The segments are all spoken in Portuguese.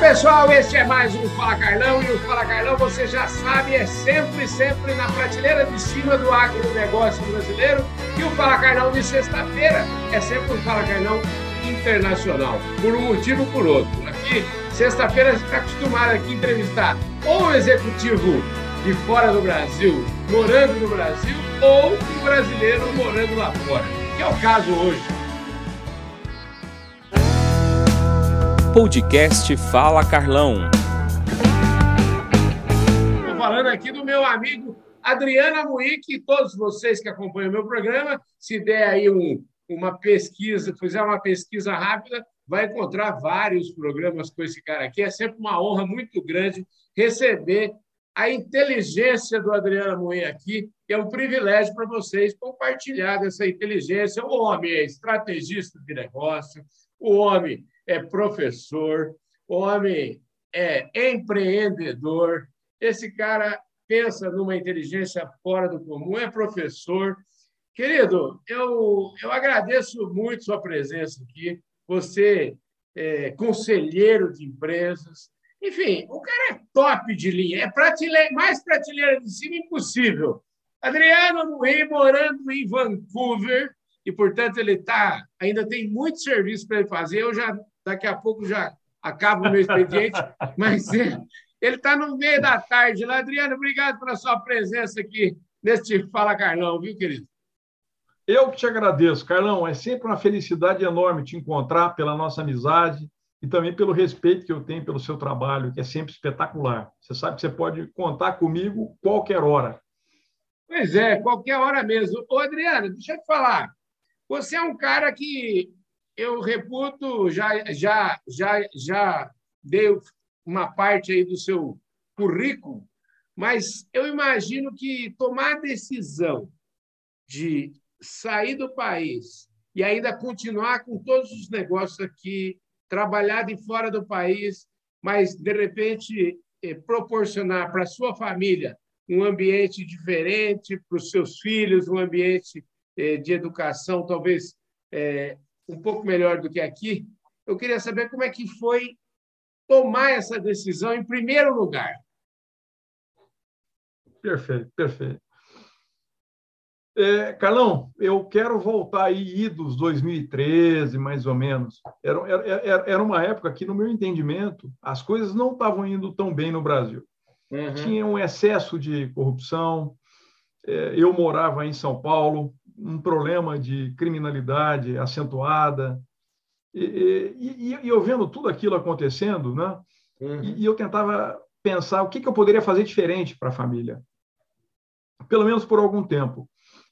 pessoal, este é mais um Fala Carlão e o Fala Carlão, você já sabe, é sempre, sempre na prateleira de cima do agronegócio brasileiro e o Fala Carlão de sexta-feira é sempre um Fala Carlão internacional, por um motivo ou por outro. Aqui, sexta-feira, você está acostumado aqui a entrevistar ou um executivo de fora do Brasil, morando no Brasil, ou um brasileiro morando lá fora, que é o caso hoje. Podcast Fala Carlão. Estou falando aqui do meu amigo Adriana Muick, todos vocês que acompanham o meu programa, se der aí um, uma pesquisa, fizer uma pesquisa rápida, vai encontrar vários programas com esse cara aqui. É sempre uma honra muito grande receber a inteligência do Adriano Moen aqui. É um privilégio para vocês compartilhar dessa inteligência. O homem é estrategista de negócio, o homem é professor, o homem é empreendedor. Esse cara pensa numa inteligência fora do comum, é professor. Querido, eu, eu agradeço muito sua presença aqui. Você é conselheiro de empresas. Enfim, o cara é top de linha. É prateleira, mais prateleira de cima impossível. Adriano morando em Vancouver, e, portanto, ele tá, ainda tem muito serviço para ele fazer. Eu já daqui a pouco já acaba o meu expediente, mas é, ele está no meio da tarde lá. Adriano, obrigado pela sua presença aqui neste Fala Carlão, viu, querido? Eu que te agradeço, Carlão. É sempre uma felicidade enorme te encontrar pela nossa amizade e também pelo respeito que eu tenho pelo seu trabalho, que é sempre espetacular. Você sabe que você pode contar comigo qualquer hora. Pois é, qualquer hora mesmo. Ô, Adriano, deixa eu te falar. Você é um cara que eu reputo, já, já, já, já dei uma parte aí do seu currículo, mas eu imagino que tomar a decisão de sair do país e ainda continuar com todos os negócios aqui, trabalhar de fora do país, mas de repente eh, proporcionar para sua família um ambiente diferente, para os seus filhos, um ambiente eh, de educação talvez eh, um pouco melhor do que aqui, eu queria saber como é que foi tomar essa decisão em primeiro lugar. Perfeito, perfeito. É, Carlão, eu quero voltar aí idos 2013, mais ou menos. Era, era, era uma época que, no meu entendimento, as coisas não estavam indo tão bem no Brasil. Uhum. Tinha um excesso de corrupção. É, eu morava em São Paulo, um problema de criminalidade acentuada. E, e, e, eu vendo tudo aquilo acontecendo, né? Uhum. E, e, eu tentava pensar o que, que eu poderia fazer diferente para a família, pelo menos por algum tempo.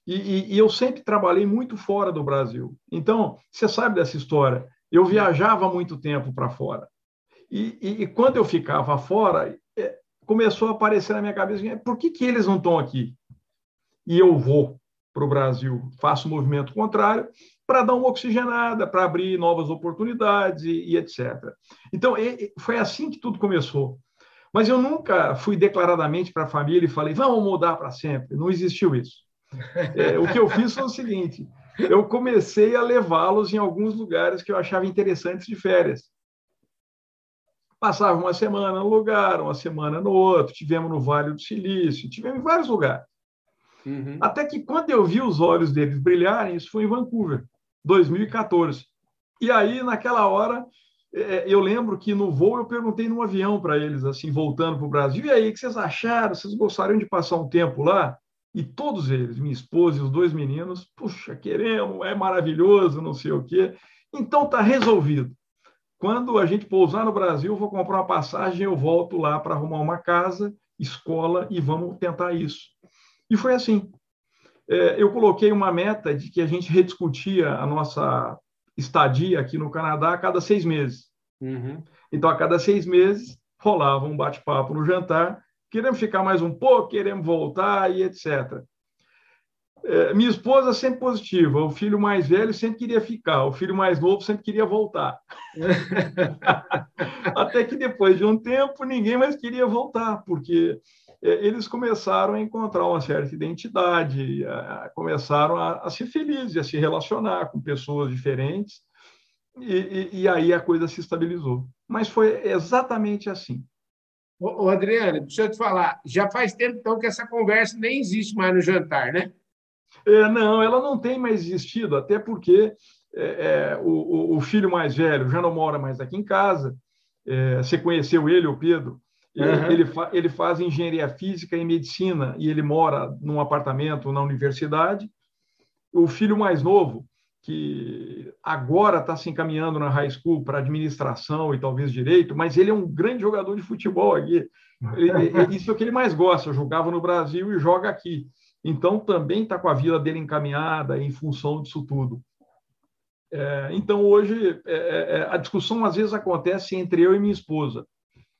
E, eu sempre trabalhei muito fora do Brasil. Então, você sabe dessa história. Eu viajava muito tempo para fora. E, quando eu ficava fora, é, começou a aparecer na minha cabeça: por que, que eles não estão aqui? E eu vou para o Brasil, faça o movimento contrário, para dar uma oxigenada, para abrir novas oportunidades e, e etc. Então, foi assim que tudo começou. Mas eu nunca fui declaradamente para a família e falei, vamos mudar para sempre. Não existiu isso. É, o que eu fiz foi o seguinte: eu comecei a levá-los em alguns lugares que eu achava interessantes de férias. Passava uma semana no lugar, uma semana no outro, tivemos no Vale do Silício, tivemos em vários lugares. Uhum. Até que quando eu vi os olhos deles brilharem, isso foi em Vancouver, 2014. E aí, naquela hora, é, eu lembro que no voo eu perguntei no avião para eles, assim, voltando para o Brasil, e aí, o que vocês acharam? Vocês gostariam de passar um tempo lá? E todos eles, minha esposa e os dois meninos, puxa, queremos, é maravilhoso, não sei o quê. Então está resolvido. Quando a gente pousar no Brasil, vou comprar uma passagem, eu volto lá para arrumar uma casa, escola e vamos tentar isso. E foi assim. É, eu coloquei uma meta de que a gente rediscutia a nossa estadia aqui no Canadá a cada seis meses. Uhum. Então, a cada seis meses, rolava um bate-papo no jantar. Queremos ficar mais um pouco, queremos voltar e etc. É, minha esposa sempre positiva, o filho mais velho sempre queria ficar, o filho mais novo sempre queria voltar. Até que depois de um tempo, ninguém mais queria voltar, porque eles começaram a encontrar uma certa identidade, começaram a, a ser felizes, a se relacionar com pessoas diferentes. e, e, e aí a coisa se estabilizou. Mas foi exatamente assim. Ô, ô, Adriano, deixa eu te falar, já faz tempo então que essa conversa nem existe mais no jantar, né? É, não, ela não tem mais existido, até porque é, é, o, o, filho mais velho já não mora mais aqui em casa. É, você conheceu ele, o Pedro? Uhum. Ele, fa, ele faz engenharia física e medicina e ele mora num apartamento na universidade. O filho mais novo, que agora está se encaminhando na high school para administração e talvez direito, mas ele é um grande jogador de futebol aqui. Ele, isso é o que ele mais gosta, jogava no Brasil e joga aqui. Então, também está com a vida dele encaminhada em função disso tudo. É, então, hoje, é, é, é, a discussão às vezes acontece entre eu e minha esposa.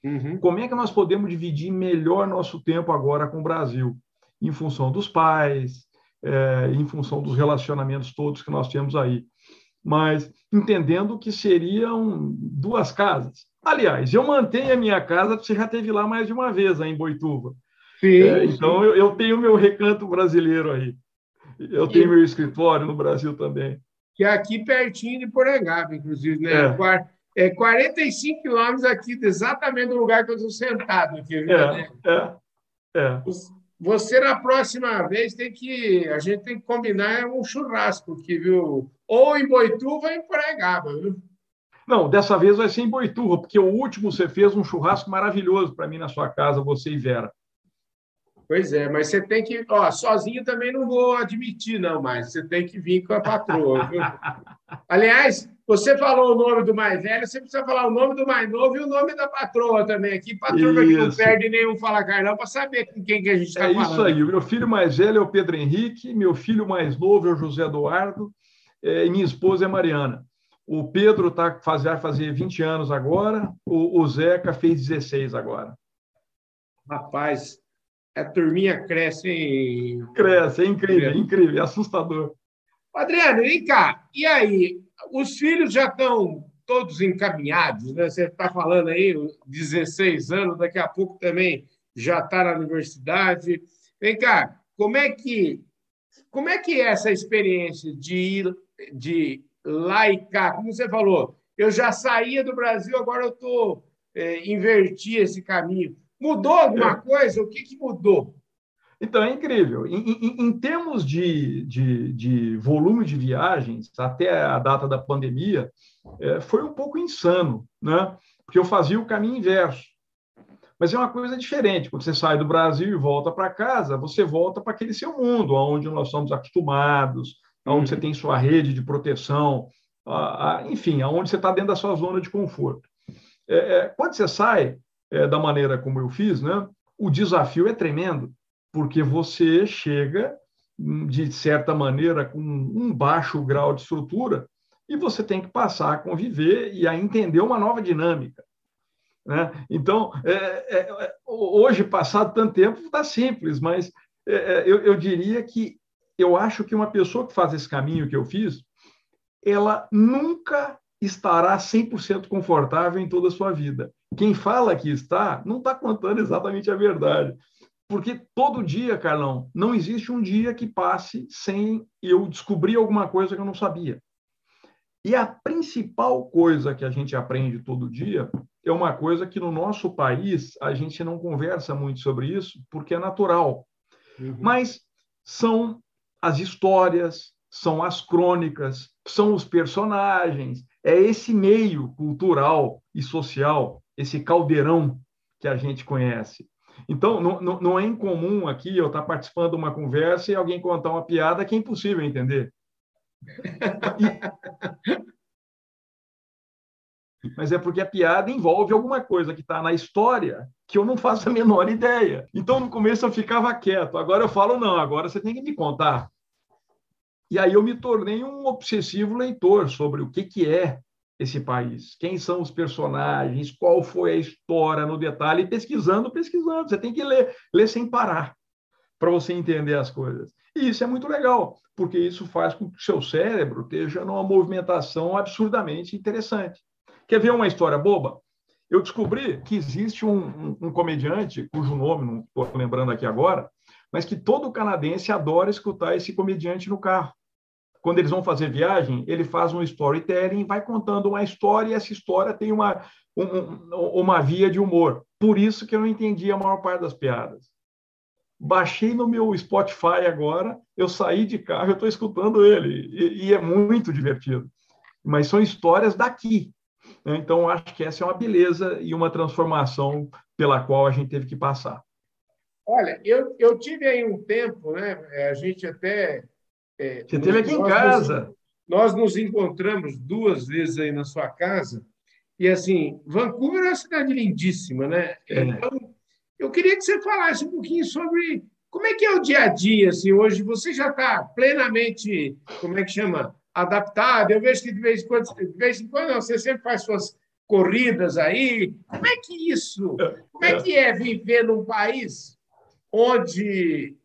Uhum. Como é que nós podemos dividir melhor nosso tempo agora com o Brasil? Em função dos pais, é, em função dos relacionamentos todos que nós temos aí. Mas entendendo que seriam duas casas. Aliás, eu mantenho a minha casa, você já teve lá mais de uma vez, aí em Boituva. Sim, é, então, eu, eu, tenho meu recanto brasileiro aí. Eu tenho meu escritório no Brasil também. Que é aqui pertinho de Porangaba, inclusive, né? É, é 45 quilômetros aqui, exatamente do lugar que eu estou sentado aqui. É, é, é. Você, na próxima vez, tem que. A gente tem que combinar um churrasco aqui, viu? Ou em Boituva ou em Porangaba, viu? Não, dessa vez vai ser em Boituva, porque o último você fez um churrasco maravilhoso para mim na sua casa, você e Vera. Pois é, mas você tem que. Ó, sozinho também não vou admitir, não, mas você tem que vir com a patroa. Viu? Aliás, você falou o nome do mais velho, você precisa falar o nome do mais novo e o nome da patroa também aqui, patroa que não perde nenhum Fala Carlão, para saber com quem que a gente está é falando. É isso aí. O meu filho mais velho é o Pedro Henrique, meu filho mais novo é o José Eduardo é, e minha esposa é Mariana. O Pedro tá, faz, vai fazer 20 anos agora, o, o Zeca fez 16 agora. Rapaz, a turminha cresce. Hein? Cresce, é incrível, é incrível, é assustador. Adriano, vem cá. E aí, os filhos já estão todos encaminhados, né? Você está falando aí, 16 anos, daqui a pouco também já está na universidade. Vem cá, como é que como é que é essa experiência de ir de lá e cá? Como você falou, eu já saía do Brasil, agora eu estou é, inverti esse caminho. Mudou alguma é. coisa? O que, que mudou? Então, é incrível. Em, em, em termos de, de, de, volume de viagens, até a data da pandemia, é, foi um pouco insano, né? porque eu fazia o caminho inverso. Mas é uma coisa diferente. Quando você sai do Brasil e volta para casa, você volta para aquele seu mundo, onde nós somos acostumados, onde uhum. você tem sua rede de proteção, a, a, enfim, onde você está dentro da sua zona de conforto. É, é, quando você sai, é, da maneira como eu fiz, né, o desafio é tremendo, porque você chega, hum, de certa maneira, com um baixo grau de estrutura e você tem que passar a conviver e a entender uma nova dinâmica. Né? Então, é, é, é hoje, passado tanto tempo, está simples, mas é, é, eu, eu diria que eu acho que uma pessoa que faz esse caminho que eu fiz, ela nunca estará 100% confortável em toda a sua vida. Quem fala que está, não está contando exatamente a verdade. Porque todo dia, Carlão, não existe um dia que passe sem eu descobrir alguma coisa que eu não sabia. E a principal coisa que a gente aprende todo dia é uma coisa que no nosso país a gente não conversa muito sobre isso, porque é natural. Uhum. Mas são as histórias, são as crônicas, são os personagens, é esse meio cultural e social, esse caldeirão que a gente conhece. Então, não, não, é incomum aqui eu estar participando de uma conversa e alguém contar uma piada que é impossível entender. Mas é porque a piada envolve alguma coisa que está na história que eu não faço a menor ideia. Então, no começo eu ficava quieto. Agora eu falo, não, agora você tem que me contar. E aí eu me tornei um obsessivo leitor sobre o que, que é esse país, quem são os personagens, qual foi a história no detalhe, pesquisando, pesquisando. Você tem que ler, ler sem parar para você entender as coisas. E isso é muito legal, porque isso faz com que o seu cérebro esteja numa movimentação absurdamente interessante. Quer ver uma história boba? Eu descobri que existe um, um, um comediante, cujo nome não estou lembrando aqui agora, mas que todo canadense adora escutar esse comediante no carro quando eles vão fazer viagem, ele faz um storytelling, vai contando uma história e essa história tem uma, um, uma via de humor. Por isso que eu não entendi a maior parte das piadas. Baixei no meu Spotify agora, eu saí de carro, eu estou escutando ele, e, e, é muito divertido. Mas são histórias daqui. Né? Então, acho que essa é uma beleza e uma transformação pela qual a gente teve que passar. Olha, eu, eu tive aí um tempo, né? A gente até. É, Você esteve aqui em casa. Nos, nós nos encontramos duas vezes aí na sua casa. E, assim, Vancouver é uma cidade lindíssima, né? É. Então, eu queria que você falasse um pouquinho sobre como é que é o dia a dia, assim, hoje você já está plenamente, como é que chama, adaptado. Eu vejo que de vez em quando, de vez em quando não, você sempre faz suas corridas aí. Como é que isso, como é que é viver num país onde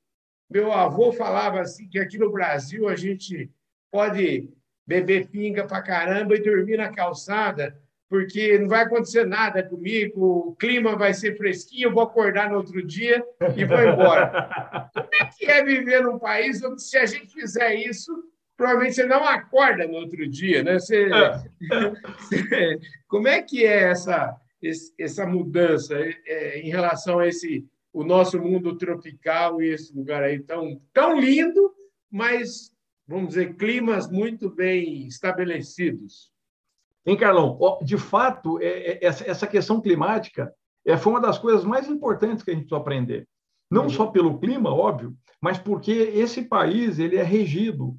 meu avô falava assim que aqui no Brasil a gente pode beber pinga para caramba e dormir na calçada, porque não vai acontecer nada comigo, o clima vai ser fresquinho, eu vou acordar no outro dia e vou embora. Como é que é viver num país onde, se a gente fizer isso, provavelmente você não acorda no outro dia, né? Você, é. como é que é essa, essa mudança é, em relação a esse o nosso mundo tropical e esse lugar aí tão, tão lindo, mas, vamos dizer, climas muito bem estabelecidos? Hein, Carlão? De fato, é, é, essa questão climática é, foi uma das coisas mais importantes que a gente precisa aprender. Não uhum. só pelo clima, óbvio, mas porque esse país ele é regido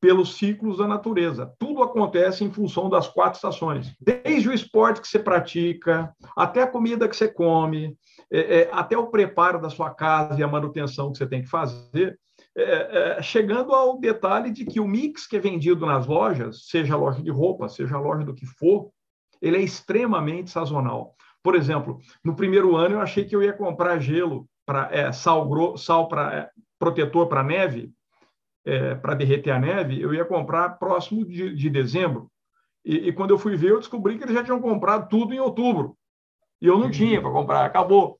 pelos ciclos da natureza. Tudo acontece em função das quatro estações. Desde o esporte que você pratica, até a comida que você come, é, é, até o preparo da sua casa e a manutenção que você tem que fazer, é, é, chegando ao detalhe de que o mix que é vendido nas lojas, seja loja de roupa, seja loja do que for, ele é extremamente sazonal. Por exemplo, no primeiro ano eu achei que eu ia comprar gelo para é, sal, sal para é, protetor para neve, para derreter a neve, eu ia comprar próximo de, de dezembro. E, e, quando eu fui ver, eu descobri que eles já tinham comprado tudo em outubro. E eu não tinha para comprar, acabou.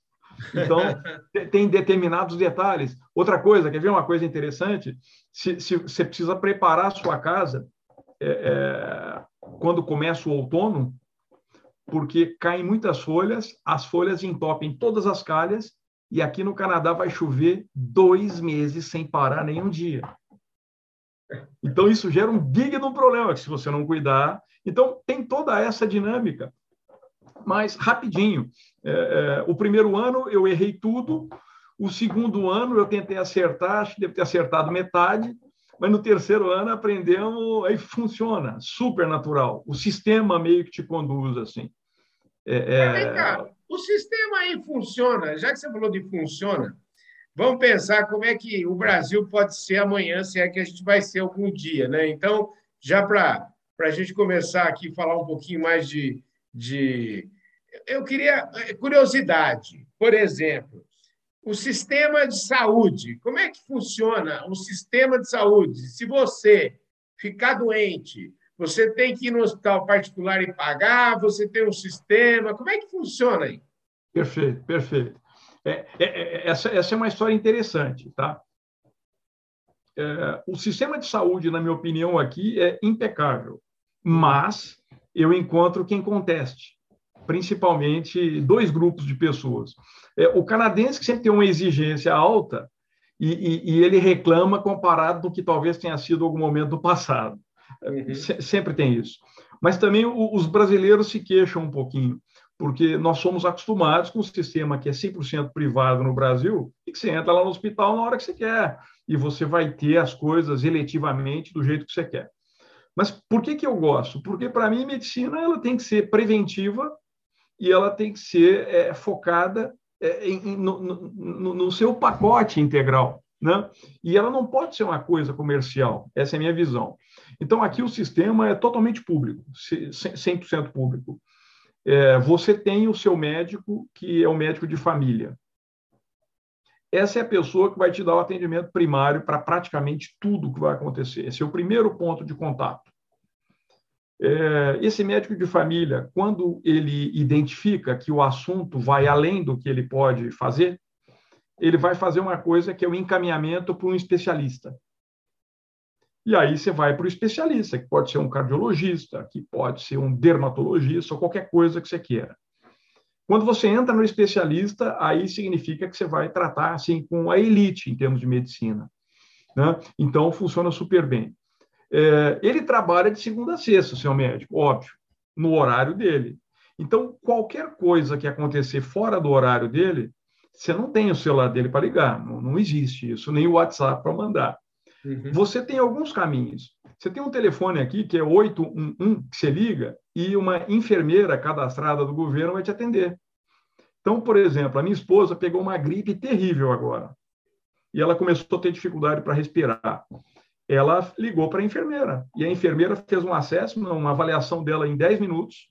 Então, tem determinados detalhes. Outra coisa, quer ver uma coisa interessante? Se, se você precisa preparar a sua casa é, é, quando começa o outono, porque caem muitas folhas, as folhas entopem todas as calhas, e aqui no Canadá vai chover dois meses sem parar nenhum dia. Então, isso gera um digno problema, que se você não cuidar. Então, tem toda essa dinâmica. Mas, rapidinho, é, é, o primeiro ano eu errei tudo, o segundo ano eu tentei acertar, acho que devo ter acertado metade, mas no terceiro ano aprendemos, aí funciona, super natural. O sistema meio que te conduz assim. É, é... O sistema aí funciona, já que você falou de funciona, vamos pensar como é que o Brasil pode ser amanhã, se é que a gente vai ser algum dia, né? Então, já para a gente começar aqui falar um pouquinho mais de, de. Eu queria. Eh, curiosidade, por exemplo, o sistema de saúde. Como é que funciona o sistema de saúde? Se você ficar doente, você tem que ir no hospital particular e pagar, você tem um sistema. Como é que funciona aí? Perfeito, perfeito. É, é, é, essa, essa é uma história interessante, tá? É, o sistema de saúde, na minha opinião, aqui é impecável, mas eu encontro quem conteste, principalmente dois grupos de pessoas. É, o canadense, que sempre tem uma exigência alta, e, e, e ele reclama comparado do que talvez tenha sido algum momento do passado. Uhum. Se, sempre tem isso. Mas também o, os brasileiros se queixam um pouquinho porque nós somos acostumados com um sistema que é 100% privado no Brasil e que você entra lá no hospital na hora que você quer e você vai ter as coisas eletivamente do jeito que você quer. Mas por que, que eu gosto? Porque, para mim, medicina ela tem que ser preventiva e ela tem que ser é, focada é, em, no, no, no, seu pacote integral. Né? E ela não pode ser uma coisa comercial. Essa é a minha visão. Então, aqui o sistema é totalmente público, 100% público é, você tem o seu médico, que é o médico de família. Essa é a pessoa que vai te dar o atendimento primário para praticamente tudo que vai acontecer. Esse é o primeiro ponto de contato. É, esse médico de família, quando ele identifica que o assunto vai além do que ele pode fazer, ele vai fazer uma coisa que é o encaminhamento para um especialista. E aí você vai para o especialista, que pode ser um cardiologista, que pode ser um dermatologista, ou qualquer coisa que você queira. Quando você entra no especialista, aí significa que você vai tratar assim com a elite em termos de medicina. Né? Então, funciona super bem. É, ele trabalha de segunda a sexta, seu médico, óbvio, no horário dele. Então, qualquer coisa que acontecer fora do horário dele, você não tem o celular dele para ligar, não, não existe isso, nem o WhatsApp para mandar. Uhum. Você tem alguns caminhos. Você tem um telefone aqui que é 811, que você liga, e uma enfermeira cadastrada do governo vai te atender. Então, por exemplo, a minha esposa pegou uma gripe terrível agora. E ela começou a ter dificuldade para respirar. Ela ligou para a enfermeira. E a enfermeira fez um acesso, uma avaliação dela em 10 minutos.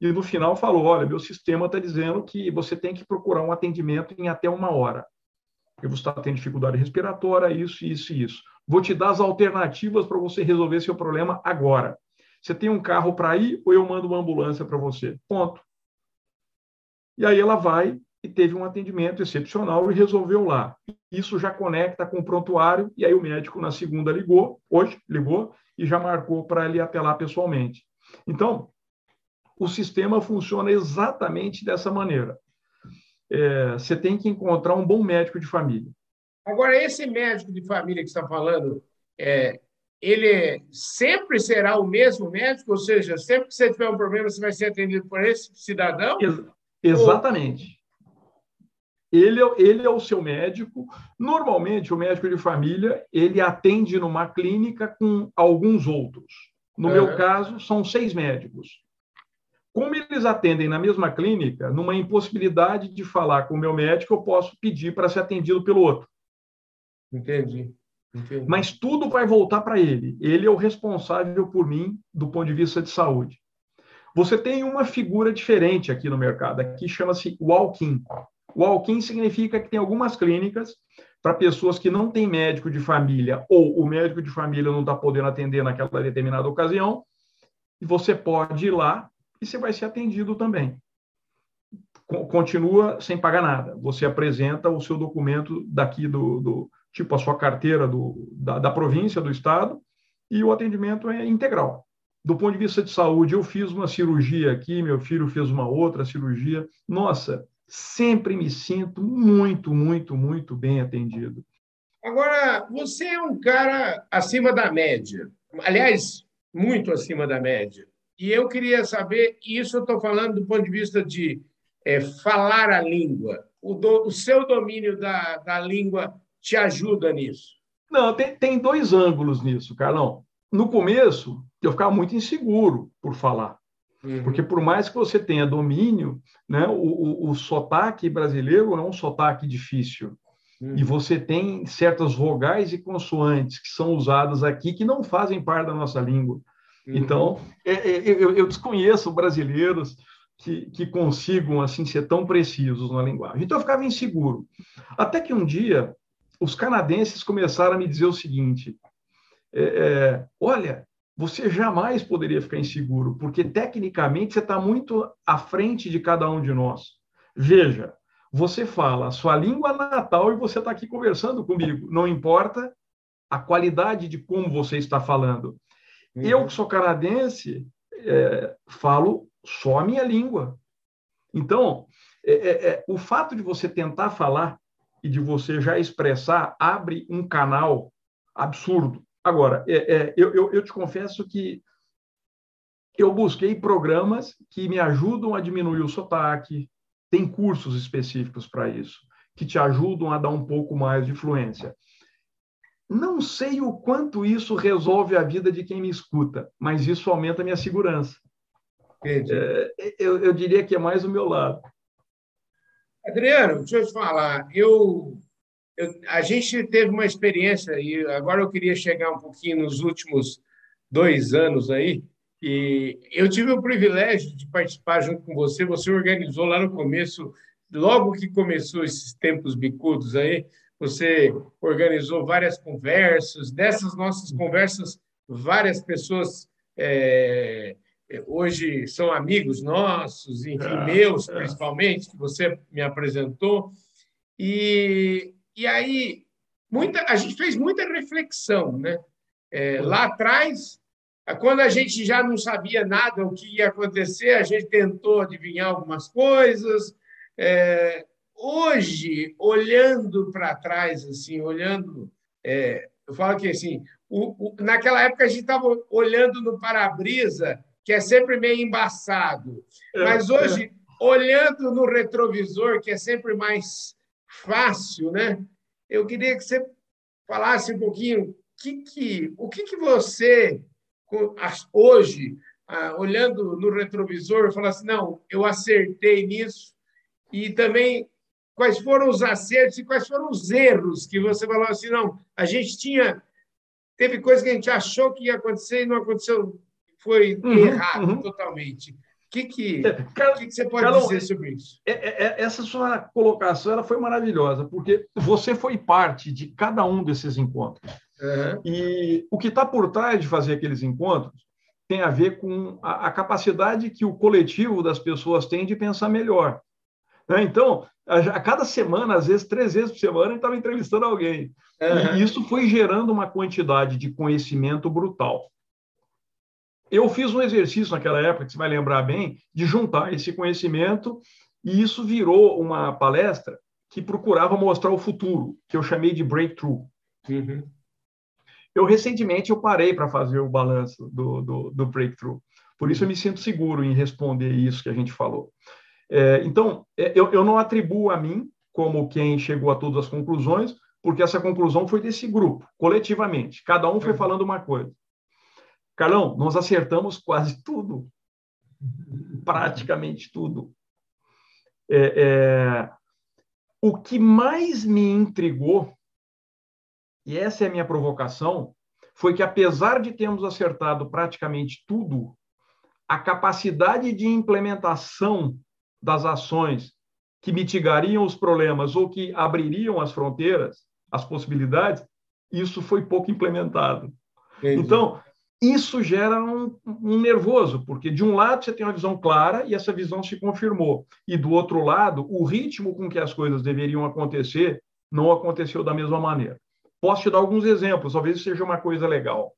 E no final falou: Olha, meu sistema está dizendo que você tem que procurar um atendimento em até uma hora porque você está tendo dificuldade respiratória, isso, isso e isso. Vou te dar as alternativas para você resolver seu problema agora. Você tem um carro para ir ou eu mando uma ambulância para você? Ponto. E aí ela vai e teve um atendimento excepcional e resolveu lá. Isso já conecta com o prontuário, e aí o médico na segunda ligou, hoje ligou, e já marcou para ele até lá pessoalmente. Então, o sistema funciona exatamente dessa maneira é, você tem que encontrar um bom médico de família. Agora, esse médico de família que você está falando, é, ele sempre será o mesmo médico? Ou seja, sempre que você tiver um problema, você vai ser atendido por esse cidadão? Ex exatamente. Ele, é, ele é o seu médico. Normalmente, o médico de família ele atende numa clínica com alguns outros. No uhum. meu caso, são seis médicos. Como eles atendem na mesma clínica, numa impossibilidade de falar com o meu médico, eu posso pedir para ser atendido pelo outro. Entendi. Entendi. Mas tudo vai voltar para ele. Ele é o responsável por mim do ponto de vista de saúde. Você tem uma figura diferente aqui no mercado, aqui chama-se walk-in. Walk-in significa que tem algumas clínicas para pessoas que não têm médico de família ou o médico de família não está podendo atender naquela determinada ocasião, e você pode ir lá e você vai ser atendido também. Continua sem pagar nada. Você apresenta o seu documento daqui do, do tipo a sua carteira do, da, da província, do estado, e o atendimento é integral. Do ponto de vista de saúde, eu fiz uma cirurgia aqui, meu filho fez uma outra cirurgia. Nossa, sempre me sinto muito, muito, muito bem atendido. Agora, você é um cara acima da média. Aliás, muito acima da média. E eu queria saber, e isso eu estou falando do ponto de vista de é, falar a língua. O, do, o seu domínio da, da língua te ajuda nisso? Não, tem, tem dois ângulos nisso, Carlão. No começo, eu ficava muito inseguro por falar. Uhum. Porque por mais que você tenha domínio, né, o, o, o sotaque brasileiro é um sotaque difícil. Uhum. E você tem certas vogais e consoantes que são usadas aqui que não fazem parte da nossa língua. Uhum. Então, é, é, eu, eu, desconheço brasileiros que, que consigam assim ser tão precisos na linguagem. Então, eu ficava inseguro. Até que um dia, os canadenses começaram a me dizer o seguinte: é, é, olha, você jamais poderia ficar inseguro, porque tecnicamente você está muito à frente de cada um de nós. Veja, você fala a sua língua natal e você está aqui conversando comigo. Não importa a qualidade de como você está falando. Uhum. Eu, que sou canadense, é, falo só a minha língua. Então, é, é, é, o fato de você tentar falar e de você já expressar abre um canal absurdo. Agora, é, é, eu, eu, eu te confesso que eu busquei programas que me ajudam a diminuir o sotaque, tem cursos específicos para isso, que te ajudam a dar um pouco mais de fluência. Não sei o quanto isso resolve a vida de quem me escuta, mas isso aumenta a minha segurança. É, eu, eu, diria que é mais o meu lado. Adriano, deixa eu te falar. Eu, eu, a gente teve uma experiência, e agora eu queria chegar um pouquinho nos últimos dois anos aí, e eu tive o privilégio de participar junto com você. Você organizou lá no começo, logo que começou esses tempos bicudos aí, você organizou várias conversas. Dessas nossas conversas, várias pessoas é, hoje são amigos nossos, enfim, é, meus é. principalmente, que você me apresentou. E, e aí, muita, a gente fez muita reflexão, né? É, lá atrás, quando a gente já não sabia nada o que ia acontecer, a gente tentou adivinhar algumas coisas. É, hoje, olhando para trás, assim, olhando, é, eu falo que assim, o, o, naquela época a gente estava olhando no para-brisa, que é sempre meio embaçado, é, mas hoje, olhando no retrovisor, que é sempre mais fácil, né? Eu queria que você falasse um pouquinho que que, o que, que você hoje, olhando no retrovisor, falar assim, não, eu acertei nisso, e também quais foram os acertos e quais foram os erros que você falou assim, não, a gente tinha, teve coisa que a gente achou que ia acontecer e não aconteceu, foi uhum, errado uhum. totalmente. O que, que, é, que, que, você pode Carol, dizer sobre isso? É, é, essa sua colocação ela foi maravilhosa, porque você foi parte de cada um desses encontros. Uhum. E o que está por trás de fazer aqueles encontros tem a ver com a, a, capacidade que o coletivo das pessoas tem de pensar melhor. Né? Então, a, cada semana, às vezes três vezes por semana, gente estava entrevistando alguém. Uhum. E isso foi gerando uma quantidade de conhecimento brutal. Eu fiz um exercício naquela época, que você vai lembrar bem, de juntar esse conhecimento, e isso virou uma palestra que procurava mostrar o futuro, que eu chamei de breakthrough. Uhum. Eu recentemente eu parei para fazer o balanço do, do, do, breakthrough. Por isso eu me sinto seguro em responder isso que a gente falou. É, então, é, eu, eu não atribuo a mim como quem chegou a todas as conclusões, porque essa conclusão foi desse grupo, coletivamente. Cada um foi uhum. falando uma coisa. Carlão, nós acertamos quase tudo. Praticamente tudo. É, é, o que mais me intrigou e essa é a minha provocação, foi que, apesar de termos acertado praticamente tudo, a capacidade de implementação das ações que mitigariam os problemas ou que abririam as fronteiras, as possibilidades, isso foi pouco implementado. Entendi. Então, isso gera um, um, nervoso, porque de um lado você tem uma visão clara e essa visão se confirmou, e do outro lado, o ritmo com que as coisas deveriam acontecer não aconteceu da mesma maneira. Posso te dar alguns exemplos, talvez seja uma coisa legal.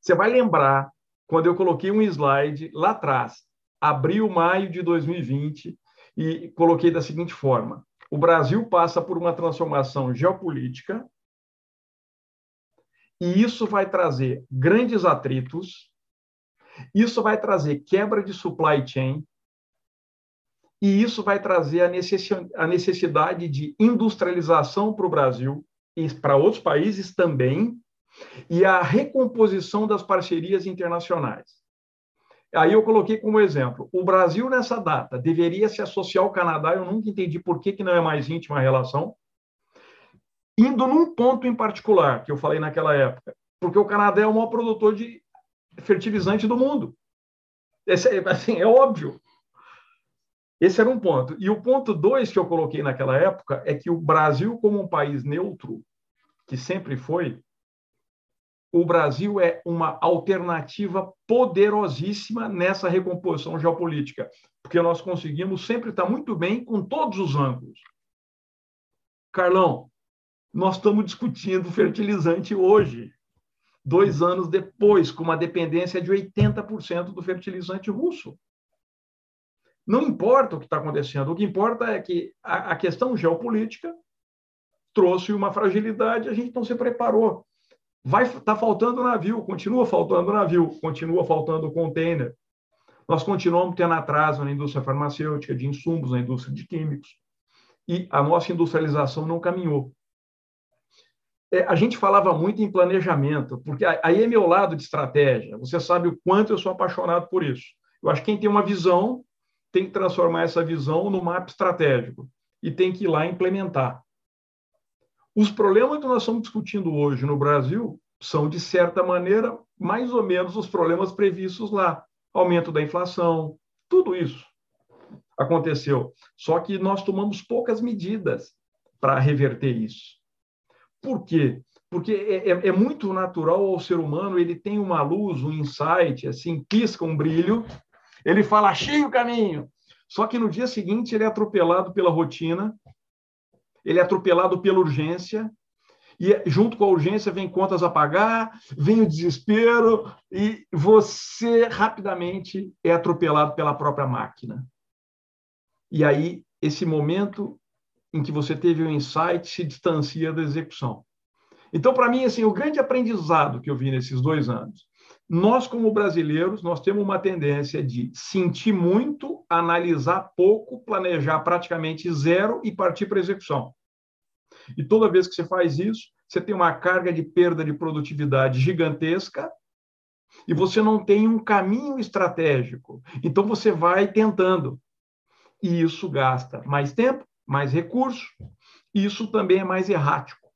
Você vai lembrar quando eu coloquei um slide lá atrás, abril, maio de 2020, e coloquei da seguinte forma: o Brasil passa por uma transformação geopolítica, e isso vai trazer grandes atritos, isso vai trazer quebra de supply chain, e isso vai trazer a necessidade de industrialização para o Brasil, e para outros países também, e a recomposição das parcerias internacionais. Aí eu coloquei como exemplo, o Brasil nessa data deveria se associar ao Canadá, eu nunca entendi por que, que não é mais íntima a relação, indo num ponto em particular, que eu falei naquela época, porque o Canadá é o maior produtor de fertilizante do mundo. Esse, é, assim, é óbvio. Esse era um ponto. E o ponto dois que eu coloquei naquela época é que o Brasil, como um país neutro, que sempre foi, o Brasil é uma alternativa poderosíssima nessa recomposição geopolítica, porque nós conseguimos sempre estar muito bem com todos os ângulos. Carlão, nós estamos discutindo fertilizante hoje, dois anos depois, com uma dependência de 80% do fertilizante russo. Não importa o que está acontecendo, o que importa é que a, a questão geopolítica trouxe uma fragilidade, a gente não se preparou. Vai tá faltando navio, continua faltando navio, continua faltando container. Nós continuamos tendo atraso na indústria farmacêutica, de insumos, na indústria de químicos. E a nossa industrialização não caminhou. É, a gente falava muito em planejamento, porque aí é meu lado de estratégia. Você sabe o quanto eu sou apaixonado por isso. Eu acho que quem tem uma visão tem que transformar essa visão no mapa estratégico e tem que ir lá implementar. Os problemas que nós estamos discutindo hoje no Brasil são, de certa maneira, mais ou menos os problemas previstos lá. Aumento da inflação, tudo isso aconteceu. Só que nós tomamos poucas medidas para reverter isso. Por quê? Porque é, é, é, muito natural ao ser humano, ele tem uma luz, um insight, assim, pisca um brilho, ele fala, achei o caminho. Só que no dia seguinte ele é atropelado pela rotina, ele é atropelado pela urgência, E junto com a urgência vem contas a pagar, vem o desespero e você rapidamente é atropelado pela própria máquina. E aí esse momento em que você teve o insight se distancia da execução. Então, para mim, assim, o grande aprendizado que eu vi nesses dois anos, nós como brasileiros, nós temos uma tendência de sentir muito, analisar pouco, planejar praticamente zero e partir para execução. E toda vez que você faz isso, você tem uma carga de perda de produtividade gigantesca e você não tem um caminho estratégico. Então você vai tentando. E isso gasta mais tempo, mais recurso, e isso também é mais errático.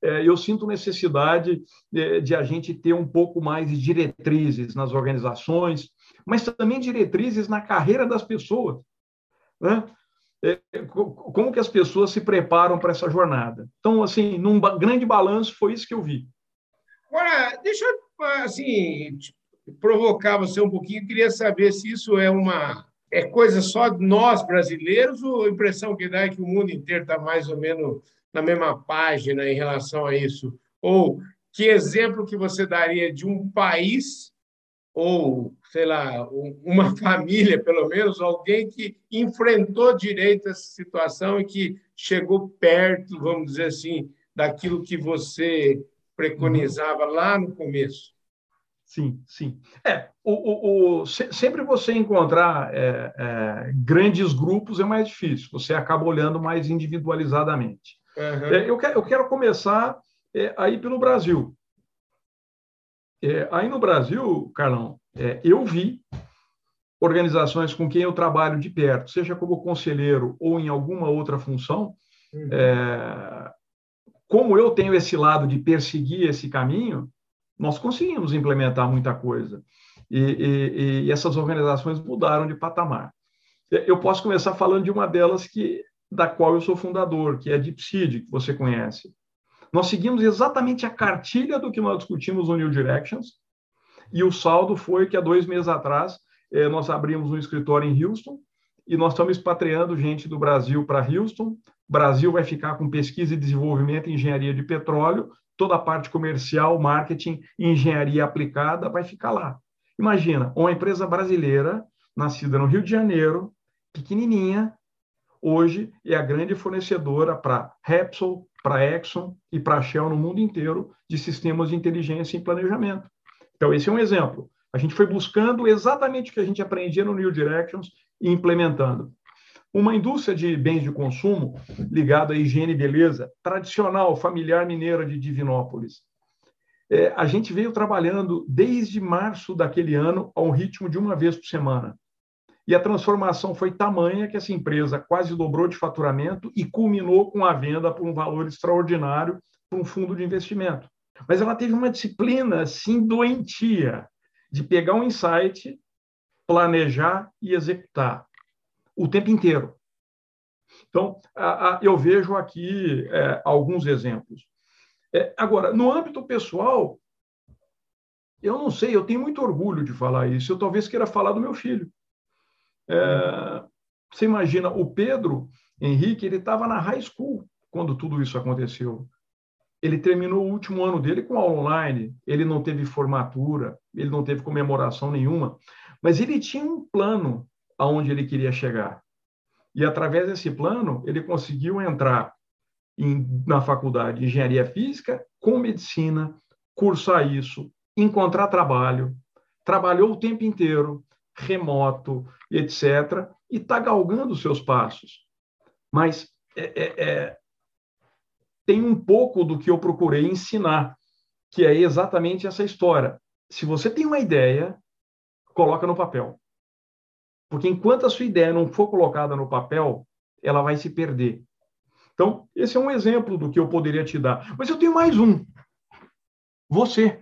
É, eu sinto necessidade é, de a gente ter um pouco mais de diretrizes nas organizações, mas também diretrizes na carreira das pessoas. Né? É, como que as pessoas se preparam para essa jornada. Então, assim, num grande balanço, foi isso que eu vi. Agora, deixa eu assim, provocar você um pouquinho. Eu queria saber se isso é uma é coisa só de nós brasileiros ou a impressão que dá é que o mundo inteiro está mais ou menos na mesma página em relação a isso? Ou que exemplo que você daria de um país ou, sei lá, uma família, pelo menos, alguém que enfrentou direito essa situação e que chegou perto, vamos dizer assim, daquilo que você preconizava lá no começo? Sim, sim. É, o, o, o sempre você encontrar é, é, grandes grupos é mais difícil, você acaba olhando mais individualizadamente. Uhum. É, eu, quero, eu quero começar é, aí pelo Brasil. É, aí no Brasil, Carlão, é, eu vi organizações com quem eu trabalho de perto, seja como conselheiro ou em alguma outra função, uhum. como eu tenho esse lado de perseguir esse caminho, nós conseguimos implementar muita coisa. E, e, e, essas organizações mudaram de patamar. Eu posso começar falando de uma delas que da qual eu sou fundador, que é a DeepSeed, que você conhece. Nós seguimos exatamente a cartilha do que nós discutimos no New Directions, e o saldo foi que há dois meses atrás eh, nós abrimos um escritório em Houston e nós estamos expatriando gente do Brasil para Houston. Brasil vai ficar com pesquisa e desenvolvimento em engenharia de petróleo toda a parte comercial, marketing, engenharia aplicada vai ficar lá. Imagina, uma empresa brasileira, nascida no Rio de Janeiro, pequenininha, hoje é a grande fornecedora para Repsol, para Exxon e para Shell no mundo inteiro de sistemas de inteligência e planejamento. Então, esse é um exemplo. A gente foi buscando exatamente o que a gente aprendia no New Directions e implementando. Uma indústria de bens de consumo ligada à higiene e beleza, tradicional, familiar mineira de Divinópolis. É, a gente veio trabalhando desde março daquele ano ao ritmo de uma vez por semana. E a transformação foi tamanha que essa empresa quase dobrou de faturamento e culminou com a venda por um valor extraordinário para um fundo de investimento. Mas ela teve uma disciplina assim doentia de pegar um insight, planejar e executar o tempo inteiro. Então, eu vejo aqui é, alguns exemplos. É, agora, no âmbito pessoal, eu não sei, eu tenho muito orgulho de falar isso. Eu talvez queira falar do meu filho. É, você imagina, o Pedro Henrique, ele estava na high school quando tudo isso aconteceu. Ele terminou o último ano dele com aula online, ele não teve formatura, ele não teve comemoração nenhuma, mas ele tinha um plano aonde ele queria chegar. E através desse plano, ele conseguiu entrar em, na faculdade de engenharia física com medicina, cursar isso, encontrar trabalho, trabalhou o tempo inteiro, remoto, etc., e está galgando os seus passos. Mas é, é, é, tem um pouco do que eu procurei ensinar, que é exatamente essa história. Se você tem uma ideia, coloca no papel. Porque enquanto a sua ideia não for colocada no papel, ela vai se perder. Então, esse é um exemplo do que eu poderia te dar. Mas eu tenho mais um. Você.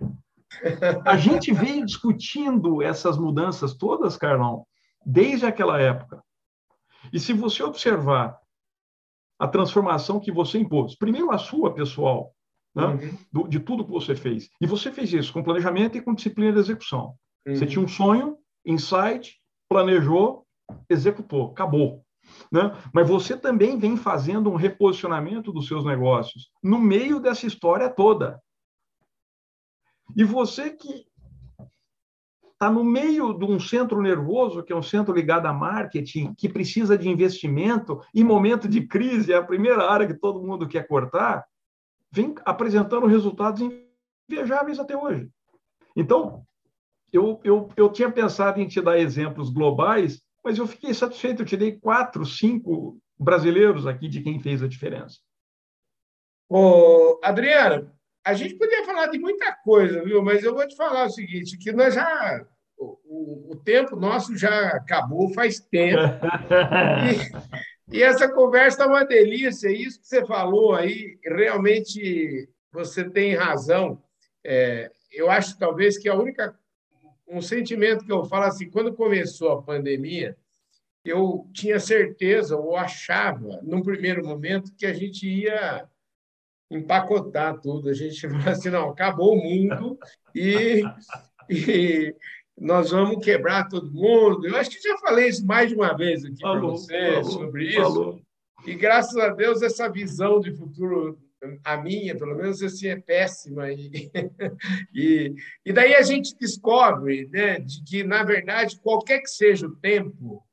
A gente veio discutindo essas mudanças todas, Carlão, desde aquela época. E se você observar a transformação que você impôs, primeiro a sua pessoal, né, uhum. de tudo que você fez. E você fez isso com planejamento e com disciplina de execução. Uhum. Você tinha um sonho, insight, planejou, executou, acabou. Né? Mas você também vem fazendo um reposicionamento dos seus negócios no meio dessa história toda. E você que está no meio de um centro nervoso, que é um centro ligado a marketing, que precisa de investimento, em momento de crise, é a primeira área que todo mundo quer cortar, vem apresentando resultados invejáveis até hoje. Então, eu, eu, eu tinha pensado em te dar exemplos globais, mas eu fiquei satisfeito. Eu te dei quatro, cinco brasileiros aqui de quem fez a diferença. Ô, Adriano, a gente podia falar de muita coisa, viu? Mas eu vou te falar o seguinte, que nós já o, o tempo nosso já acabou faz tempo. e, e essa conversa é uma delícia. Isso que você falou aí, realmente você tem razão. É, eu acho talvez que a única um sentimento que eu falo assim, quando começou a pandemia, eu tinha certeza, ou achava, num primeiro momento, que a gente ia empacotar tudo. A gente falou assim, não, acabou o mundo e, e nós vamos quebrar todo mundo. Eu acho que já falei isso mais de uma vez aqui para você falou, sobre isso. Falou. E graças a Deus essa visão de futuro a minha, pelo menos assim, é péssima. E, e, e daí a gente descobre né, de que, na verdade, qualquer que seja o tempo,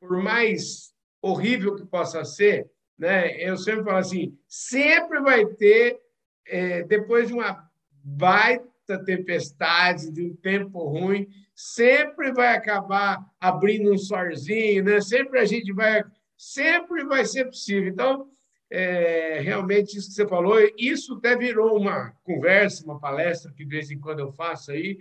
por mais horrível que possa ser, né, eu sempre falo assim, sempre vai ter, é, depois de uma baita tempestade, de um tempo ruim, sempre vai acabar abrindo um sorzinho, né? sempre a gente vai, sempre vai ser possível. Então, é, realmente isso que você falou, isso até virou uma conversa, uma palestra que de vez em quando eu faço aí,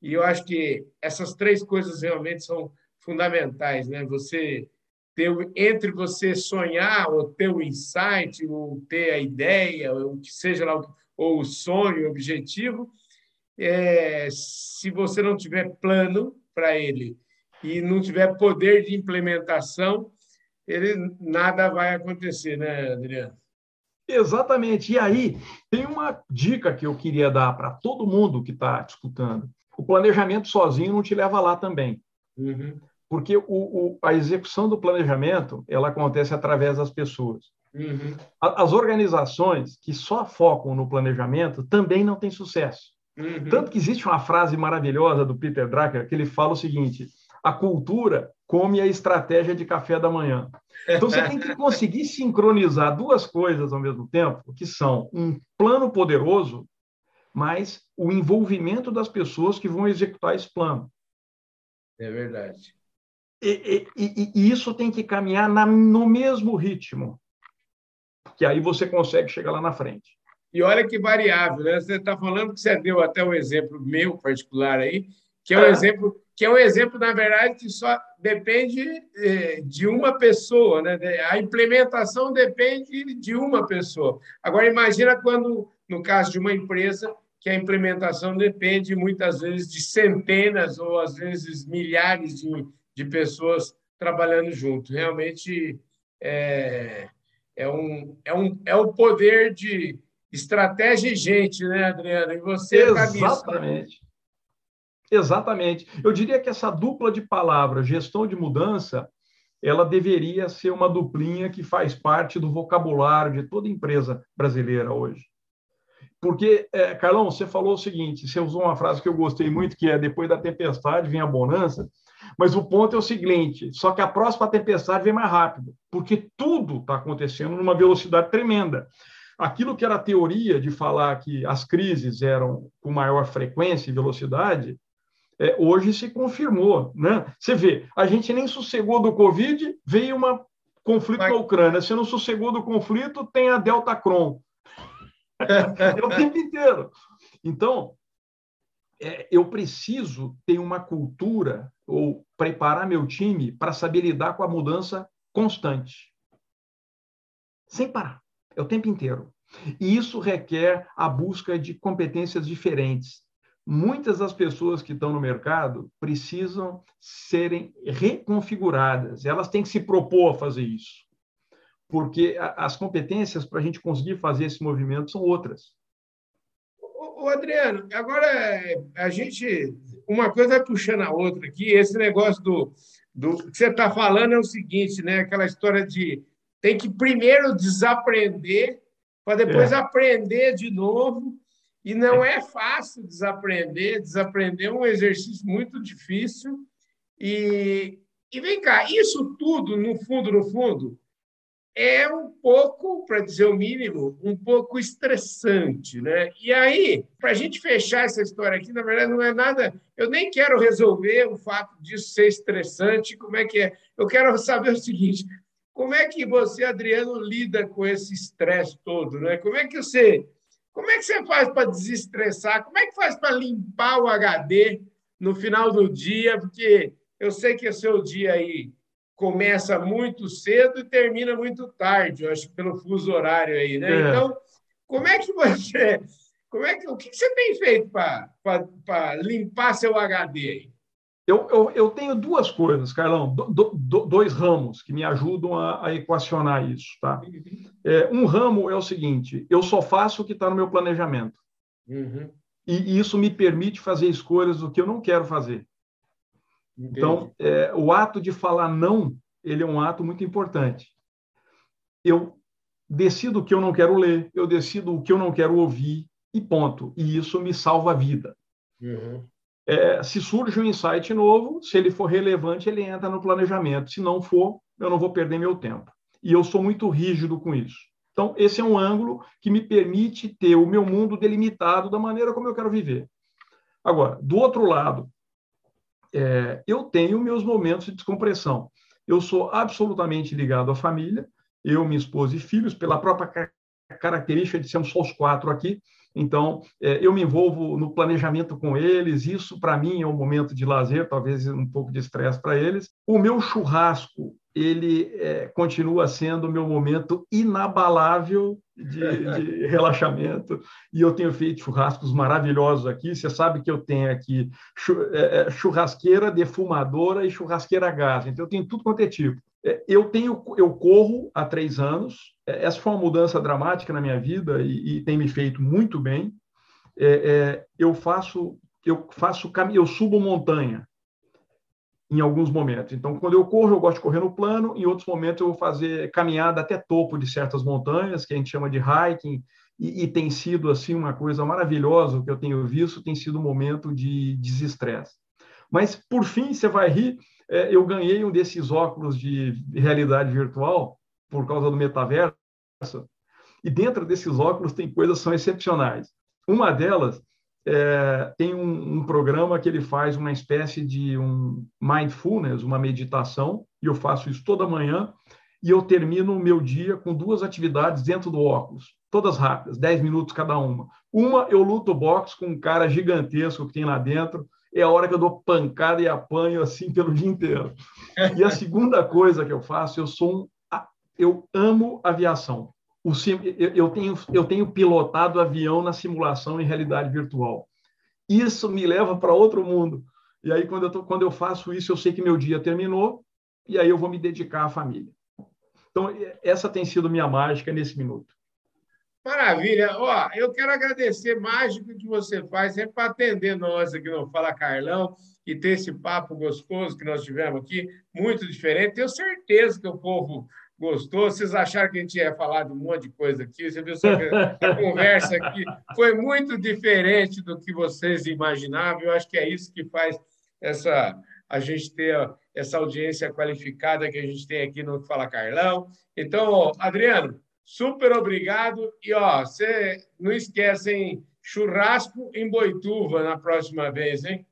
e eu acho que essas três coisas realmente são fundamentais, né? Você ter entre você sonhar ou ter o insight ou ter a ideia ou que seja lá ou o sonho, o objetivo, é, se você não tiver plano para ele e não tiver poder de implementação, ele nada vai acontecer, né, Adriano? Exatamente. E aí, tem uma dica que eu queria dar para todo mundo que está escutando. O planejamento sozinho não te leva lá também. Uhum. Porque o, o, a execução do planejamento ela acontece através das pessoas. Uhum. As organizações que só focam no planejamento também não têm sucesso. Uhum. Tanto que existe uma frase maravilhosa do Peter Drucker que ele fala o seguinte: a cultura come a estratégia de café da manhã. Então você tem que conseguir sincronizar duas coisas ao mesmo tempo, que são um plano poderoso, mas o envolvimento das pessoas que vão executar esse plano. É verdade. E, e, e isso tem que caminhar na, no mesmo ritmo, que aí você consegue chegar lá na frente. E olha que variável, né? Você está falando que você deu até um exemplo meu particular aí, que é um é. exemplo que é um exemplo, na verdade, que só depende é, de uma pessoa, né? A implementação depende de uma pessoa. Agora, imagina quando, no caso de uma empresa, que a implementação depende muitas vezes de centenas ou às vezes milhares de, de pessoas trabalhando junto. Realmente é, é, um, é, um, é o poder de estratégia e gente, né, Adriana? E você Exatamente. Exatamente. Eu diria que essa dupla de palavras, gestão de mudança, ela deveria ser uma duplinha que faz parte do vocabulário de toda empresa brasileira hoje. Porque, é, Carlão, você falou o seguinte: você usou uma frase que eu gostei muito, que é depois da tempestade vem a bonança, mas o ponto é o seguinte: só que a próxima tempestade vem mais rápido, porque tudo está acontecendo numa velocidade tremenda. Aquilo que era teoria de falar que as crises eram com maior frequência e velocidade, é, hoje se confirmou. Né? Você vê, a gente nem sossegou do Covid, veio um conflito Mas... na Ucrânia. Se não sossegou do conflito, tem a Delta Cron. é o tempo inteiro. Então, é, eu preciso ter uma cultura ou preparar meu time para saber lidar com a mudança constante. Sem parar. É o tempo inteiro. E isso requer a busca de competências diferentes muitas das pessoas que estão no mercado precisam serem reconfiguradas, elas têm que se propor a fazer isso, porque as competências para a gente conseguir fazer esse movimento são outras. O Adriano, agora a gente, uma coisa é puxando a outra aqui, esse negócio do, do que você está falando é o seguinte, né? Aquela história de tem que primeiro desaprender para depois é. aprender de novo. E não é fácil desaprender. Desaprender é um exercício muito difícil. E, e vem cá, isso tudo, no fundo, no fundo, é um pouco, para dizer o mínimo, um pouco estressante, né? E aí, para a gente fechar essa história aqui, na verdade não é nada. Eu nem quero resolver o fato disso ser estressante, como é que é. Eu quero saber o seguinte: como é que você, Adriano, lida com esse estresse todo, né? Como é que você, como é que você faz para desestressar? Como é que faz para limpar o HD no final do dia? Porque eu sei que o seu dia aí começa muito cedo e termina muito tarde, eu acho, pelo fuso horário aí, né? É. Então, como é que você. Como é que, o que você tem feito para limpar seu HD aí? Eu, eu, eu, tenho duas coisas, Carlão, do, do, dois ramos que me ajudam a, a equacionar isso. Tá? É, um ramo é o seguinte: eu só faço o que está no meu planejamento. Uhum. E isso me permite fazer escolhas do que eu não quero fazer. Então, é, o ato de falar não, ele é um ato muito importante. Eu decido o que eu não quero ler, eu decido o que eu não quero ouvir e ponto. E isso me salva a vida. Uhum. É, se surge um insight novo, se ele for relevante, ele entra no planejamento. Se não for, eu não vou perder meu tempo. E eu sou muito rígido com isso. Então, esse é um ângulo que me permite ter o meu mundo delimitado da maneira como eu quero viver. Agora, do outro lado, é, eu tenho meus momentos de descompressão. Eu sou absolutamente ligado à família, eu, minha esposa e filhos, pela própria característica de sermos só os quatro aqui. Então, é, eu me envolvo no planejamento com eles, isso para mim é um momento de lazer, talvez um pouco de estresse para eles. O meu churrasco ele é, continua sendo o meu momento inabalável de, de, relaxamento. E eu tenho feito churrascos maravilhosos aqui. Você sabe que eu tenho aqui é, é, churrasqueira defumadora e churrasqueira a gás. Então, eu tenho tudo quanto é tipo. É, eu tenho, eu corro há três anos. Essa foi uma mudança dramática na minha vida e, e tem me feito muito bem. É, eu faço, eu faço, eu subo montanha em alguns momentos. Então, quando eu corro, eu gosto de correr no plano, em outros momentos eu vou fazer caminhada até topo de certas montanhas, que a gente chama de hiking, e, e tem sido assim uma coisa maravilhosa, o que eu tenho visto tem sido um momento de desestresse. Mas, por fim, você vai rir, é, eu ganhei um desses óculos de realidade virtual por causa do metaverso, e dentro desses óculos tem coisas que são excepcionais. Uma delas é, tem um, um, programa que ele faz uma espécie de um mindfulness, uma meditação, e eu faço isso toda manhã, e eu termino o meu dia com duas atividades dentro do óculos, todas rápidas, 10 minutos cada uma. Uma, eu luto boxe com um cara gigantesco que tem lá dentro, é a hora que eu dou pancada e apanho assim pelo dia inteiro. E a segunda coisa que eu faço, eu sou um, eu amo aviação o, eu, tenho, eu tenho pilotado avião na simulação em realidade virtual. Isso me leva para outro mundo. E aí, quando eu, tô, quando eu faço isso, eu sei que meu dia terminou e aí eu vou me dedicar à família. Então, essa tem sido minha mágica nesse minuto. Maravilha. Ó, eu quero agradecer mais do que você faz sempre para atender nós aqui no Fala Carlão e ter esse papo gostoso que nós tivemos aqui, muito diferente. Tenho certeza que o povo gostou. Vocês acharam que a gente ia falar de um monte de coisa aqui? Você viu só que a conversa aqui foi muito diferente do que vocês imaginavam. Eu acho que é isso que faz essa a gente ter essa audiência qualificada que a gente tem aqui no Fala Carlão. Então, Adriano, super obrigado. E ó, você não esquece, hein? Churrasco em Boituva na próxima vez, hein?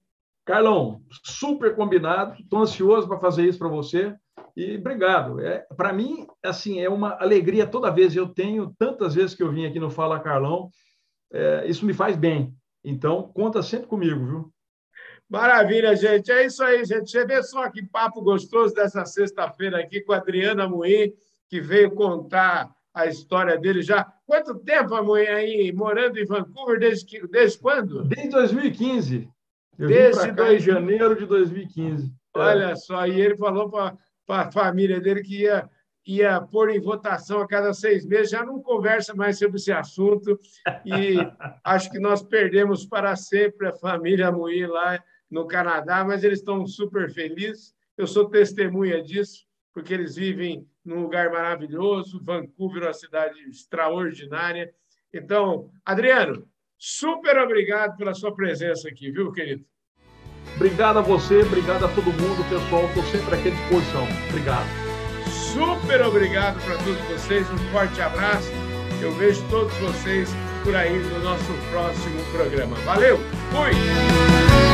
Carlão, super combinado. Estou ansioso para fazer isso para você. E obrigado. É, para mim, assim, é uma alegria toda vez. Eu tenho tantas vezes que eu vim aqui no Fala Carlão, é, isso me faz bem. Então, conta sempre comigo, viu? Maravilha, gente. É isso aí, gente. Você vê só que papo gostoso dessa sexta-feira aqui com a Adriana Moim, que veio contar a história dele já. Quanto tempo a Moim aí morando em Vancouver? Desde, que, desde quando? Desde 2015. Eu desde dois... janeiro de 2015. Olha é. só, e ele falou para a família dele que ia, ia pôr em votação a cada seis meses, já não conversa mais sobre esse assunto e acho que nós perdemos para sempre a família Mui lá no Canadá, mas eles estão super felizes Eu sou testemunha disso, porque eles vivem num lugar maravilhoso. Vancouver é uma cidade extraordinária. Então, Adriano, super obrigado pela sua presença aqui, viu, querido? Obrigado a você, obrigado a todo mundo, pessoal. Estou sempre aqui à disposição. Obrigado. Super obrigado para todos vocês. Um forte abraço. Eu vejo todos vocês por aí no nosso próximo programa. Valeu, fui!